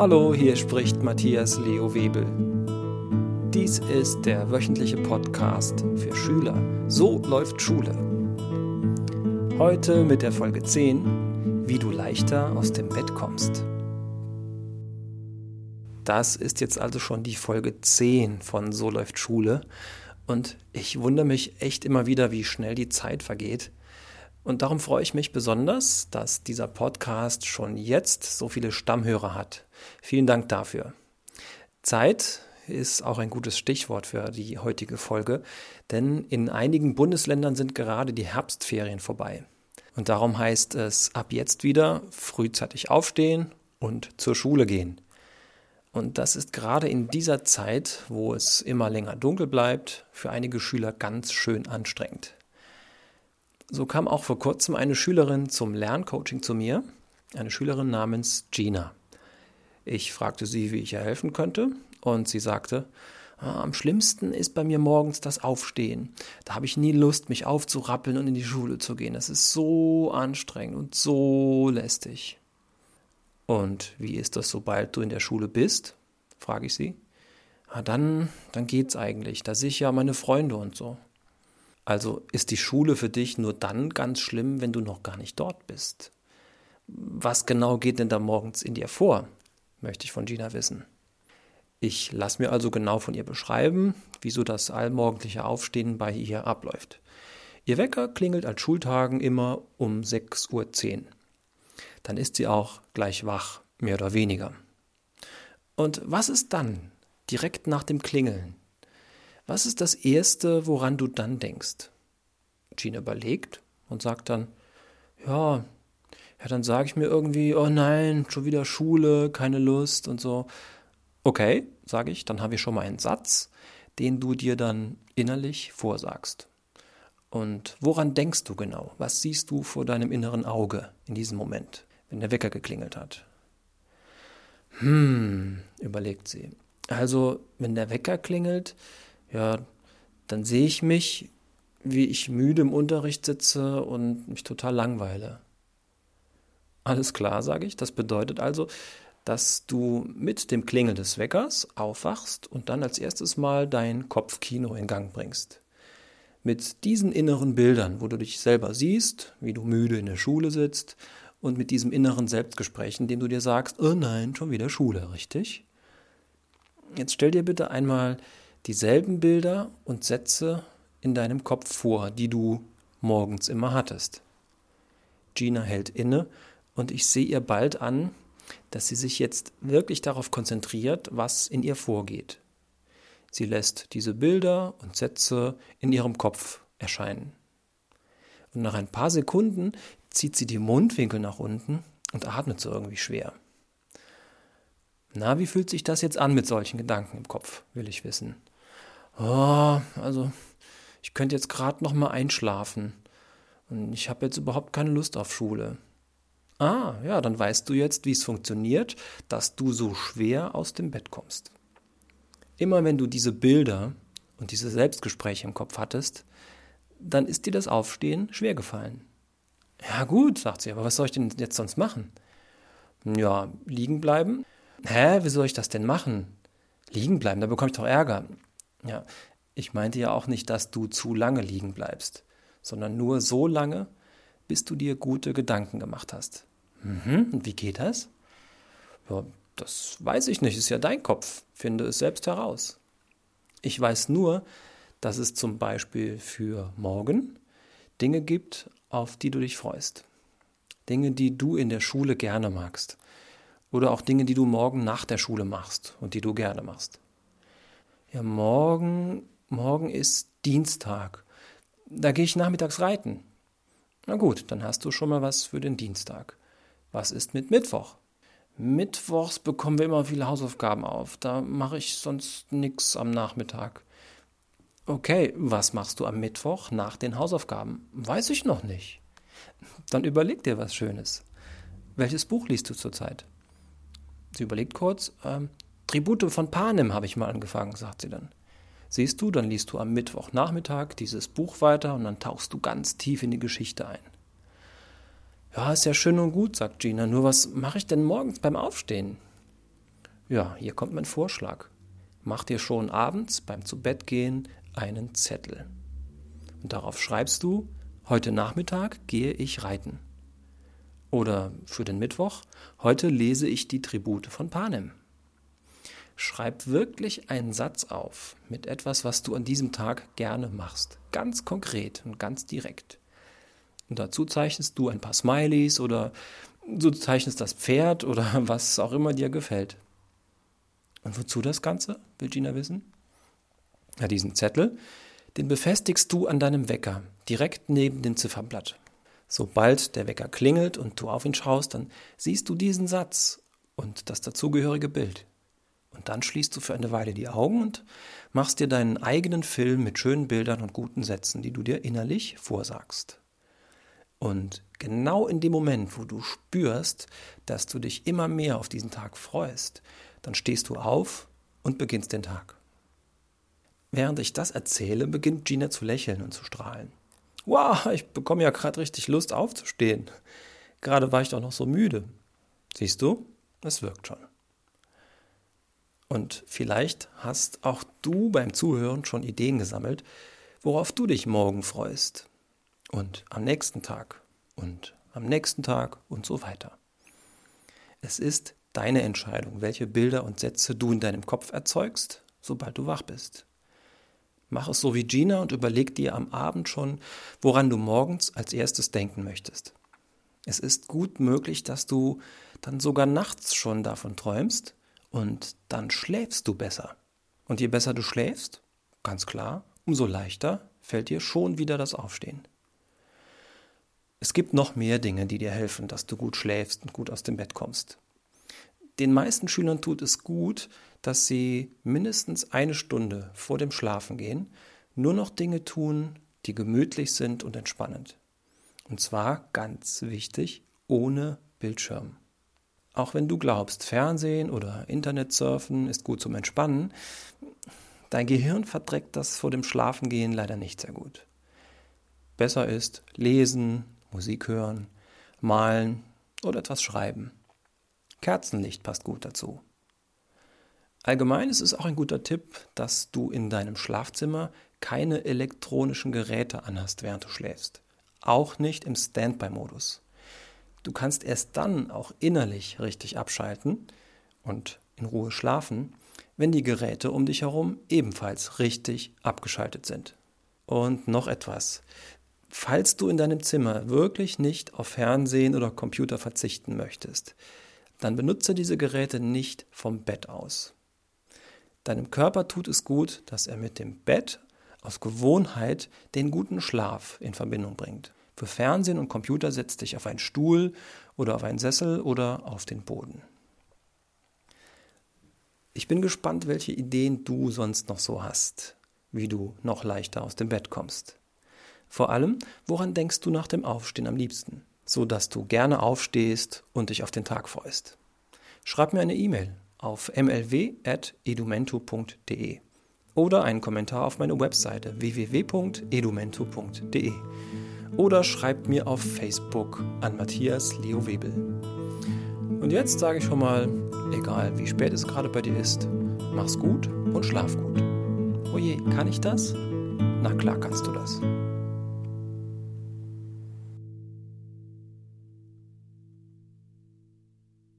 Hallo, hier spricht Matthias Leo Webel. Dies ist der wöchentliche Podcast für Schüler. So läuft Schule. Heute mit der Folge 10, wie du leichter aus dem Bett kommst. Das ist jetzt also schon die Folge 10 von So läuft Schule. Und ich wundere mich echt immer wieder, wie schnell die Zeit vergeht. Und darum freue ich mich besonders, dass dieser Podcast schon jetzt so viele Stammhörer hat. Vielen Dank dafür. Zeit ist auch ein gutes Stichwort für die heutige Folge, denn in einigen Bundesländern sind gerade die Herbstferien vorbei. Und darum heißt es ab jetzt wieder frühzeitig aufstehen und zur Schule gehen. Und das ist gerade in dieser Zeit, wo es immer länger dunkel bleibt, für einige Schüler ganz schön anstrengend. So kam auch vor kurzem eine Schülerin zum Lerncoaching zu mir, eine Schülerin namens Gina. Ich fragte sie, wie ich ihr helfen könnte, und sie sagte, ah, am schlimmsten ist bei mir morgens das Aufstehen. Da habe ich nie Lust, mich aufzurappeln und in die Schule zu gehen. Das ist so anstrengend und so lästig. Und wie ist das, sobald du in der Schule bist? frage ich sie. Ah, dann, dann geht's eigentlich. Da sehe ich ja meine Freunde und so. Also ist die Schule für dich nur dann ganz schlimm, wenn du noch gar nicht dort bist. Was genau geht denn da morgens in dir vor? Möchte ich von Gina wissen. Ich lasse mir also genau von ihr beschreiben, wieso das allmorgendliche Aufstehen bei ihr abläuft. Ihr Wecker klingelt an Schultagen immer um 6.10 Uhr. Dann ist sie auch gleich wach, mehr oder weniger. Und was ist dann, direkt nach dem Klingeln? Was ist das Erste, woran du dann denkst? Gina überlegt und sagt dann, ja, ja, dann sage ich mir irgendwie, oh nein, schon wieder Schule, keine Lust und so. Okay, sage ich, dann haben wir schon mal einen Satz, den du dir dann innerlich vorsagst. Und woran denkst du genau? Was siehst du vor deinem inneren Auge in diesem Moment, wenn der Wecker geklingelt hat? Hm, überlegt sie. Also, wenn der Wecker klingelt, ja, dann sehe ich mich, wie ich müde im Unterricht sitze und mich total langweile. Alles klar, sage ich. Das bedeutet also, dass du mit dem Klingeln des Weckers aufwachst und dann als erstes mal dein Kopfkino in Gang bringst. Mit diesen inneren Bildern, wo du dich selber siehst, wie du müde in der Schule sitzt und mit diesem inneren Selbstgespräch, in dem du dir sagst, oh nein, schon wieder Schule, richtig? Jetzt stell dir bitte einmal dieselben Bilder und Sätze in deinem Kopf vor, die du morgens immer hattest. Gina hält inne und ich sehe ihr bald an, dass sie sich jetzt wirklich darauf konzentriert, was in ihr vorgeht. Sie lässt diese Bilder und Sätze in ihrem Kopf erscheinen. Und nach ein paar Sekunden zieht sie die Mundwinkel nach unten und atmet so irgendwie schwer. Na, wie fühlt sich das jetzt an mit solchen Gedanken im Kopf, will ich wissen. Oh, also ich könnte jetzt gerade noch mal einschlafen und ich habe jetzt überhaupt keine Lust auf Schule. Ah, ja, dann weißt du jetzt, wie es funktioniert, dass du so schwer aus dem Bett kommst. Immer wenn du diese Bilder und diese Selbstgespräche im Kopf hattest, dann ist dir das Aufstehen schwer gefallen. Ja gut, sagt sie, aber was soll ich denn jetzt sonst machen? Ja, liegen bleiben. Hä, wie soll ich das denn machen? Liegen bleiben, da bekomme ich doch Ärger. Ja, ich meinte ja auch nicht, dass du zu lange liegen bleibst, sondern nur so lange, bis du dir gute Gedanken gemacht hast. Mhm, wie geht das? Ja, das weiß ich nicht, ist ja dein Kopf. Finde es selbst heraus. Ich weiß nur, dass es zum Beispiel für morgen Dinge gibt, auf die du dich freust. Dinge, die du in der Schule gerne magst. Oder auch Dinge, die du morgen nach der Schule machst und die du gerne machst. Ja, morgen, morgen ist Dienstag. Da gehe ich nachmittags reiten. Na gut, dann hast du schon mal was für den Dienstag. Was ist mit Mittwoch? Mittwochs bekommen wir immer viele Hausaufgaben auf. Da mache ich sonst nichts am Nachmittag. Okay, was machst du am Mittwoch nach den Hausaufgaben? Weiß ich noch nicht. Dann überleg dir was Schönes. Welches Buch liest du zurzeit? Sie überlegt kurz. Ähm, Tribute von Panem habe ich mal angefangen, sagt sie dann. Siehst du, dann liest du am Mittwochnachmittag dieses Buch weiter und dann tauchst du ganz tief in die Geschichte ein. Ja, ist ja schön und gut, sagt Gina, nur was mache ich denn morgens beim Aufstehen? Ja, hier kommt mein Vorschlag. Mach dir schon abends beim Zubettgehen einen Zettel. Und darauf schreibst du, heute Nachmittag gehe ich reiten. Oder für den Mittwoch, heute lese ich die Tribute von Panem. Schreib wirklich einen Satz auf mit etwas, was du an diesem Tag gerne machst. Ganz konkret und ganz direkt. Und dazu zeichnest du ein paar Smileys oder du zeichnest das Pferd oder was auch immer dir gefällt. Und wozu das Ganze, will Gina wissen? Ja, diesen Zettel, den befestigst du an deinem Wecker, direkt neben dem Ziffernblatt. Sobald der Wecker klingelt und du auf ihn schaust, dann siehst du diesen Satz und das dazugehörige Bild. Und dann schließt du für eine Weile die Augen und machst dir deinen eigenen Film mit schönen Bildern und guten Sätzen, die du dir innerlich vorsagst. Und genau in dem Moment, wo du spürst, dass du dich immer mehr auf diesen Tag freust, dann stehst du auf und beginnst den Tag. Während ich das erzähle, beginnt Gina zu lächeln und zu strahlen. Wow, ich bekomme ja gerade richtig Lust aufzustehen. Gerade war ich doch noch so müde. Siehst du, es wirkt schon. Und vielleicht hast auch du beim Zuhören schon Ideen gesammelt, worauf du dich morgen freust. Und am nächsten Tag und am nächsten Tag und so weiter. Es ist deine Entscheidung, welche Bilder und Sätze du in deinem Kopf erzeugst, sobald du wach bist. Mach es so wie Gina und überleg dir am Abend schon, woran du morgens als erstes denken möchtest. Es ist gut möglich, dass du dann sogar nachts schon davon träumst und dann schläfst du besser. Und je besser du schläfst, ganz klar, umso leichter fällt dir schon wieder das Aufstehen. Es gibt noch mehr Dinge, die dir helfen, dass du gut schläfst und gut aus dem Bett kommst. Den meisten Schülern tut es gut, dass sie mindestens eine Stunde vor dem Schlafengehen nur noch Dinge tun, die gemütlich sind und entspannend. Und zwar ganz wichtig, ohne Bildschirm. Auch wenn du glaubst, Fernsehen oder Internetsurfen ist gut zum Entspannen, dein Gehirn verträgt das vor dem Schlafengehen leider nicht sehr gut. Besser ist lesen, Musik hören, malen oder etwas schreiben. Kerzenlicht passt gut dazu. Allgemein ist es auch ein guter Tipp, dass du in deinem Schlafzimmer keine elektronischen Geräte anhast, während du schläfst. Auch nicht im Standby-Modus. Du kannst erst dann auch innerlich richtig abschalten und in Ruhe schlafen, wenn die Geräte um dich herum ebenfalls richtig abgeschaltet sind. Und noch etwas. Falls du in deinem Zimmer wirklich nicht auf Fernsehen oder Computer verzichten möchtest, dann benutze diese Geräte nicht vom Bett aus. Deinem Körper tut es gut, dass er mit dem Bett aus Gewohnheit den guten Schlaf in Verbindung bringt. Für Fernsehen und Computer setz dich auf einen Stuhl oder auf einen Sessel oder auf den Boden. Ich bin gespannt, welche Ideen du sonst noch so hast, wie du noch leichter aus dem Bett kommst. Vor allem, woran denkst du nach dem Aufstehen am liebsten? so dass du gerne aufstehst und dich auf den Tag freust. Schreib mir eine E-Mail auf mlw.edumento.de oder einen Kommentar auf meine Webseite www.edumento.de oder schreib mir auf Facebook an Matthias Leo Webel. Und jetzt sage ich schon mal, egal wie spät es gerade bei dir ist, mach's gut und schlaf gut. Oje, kann ich das? Na klar kannst du das.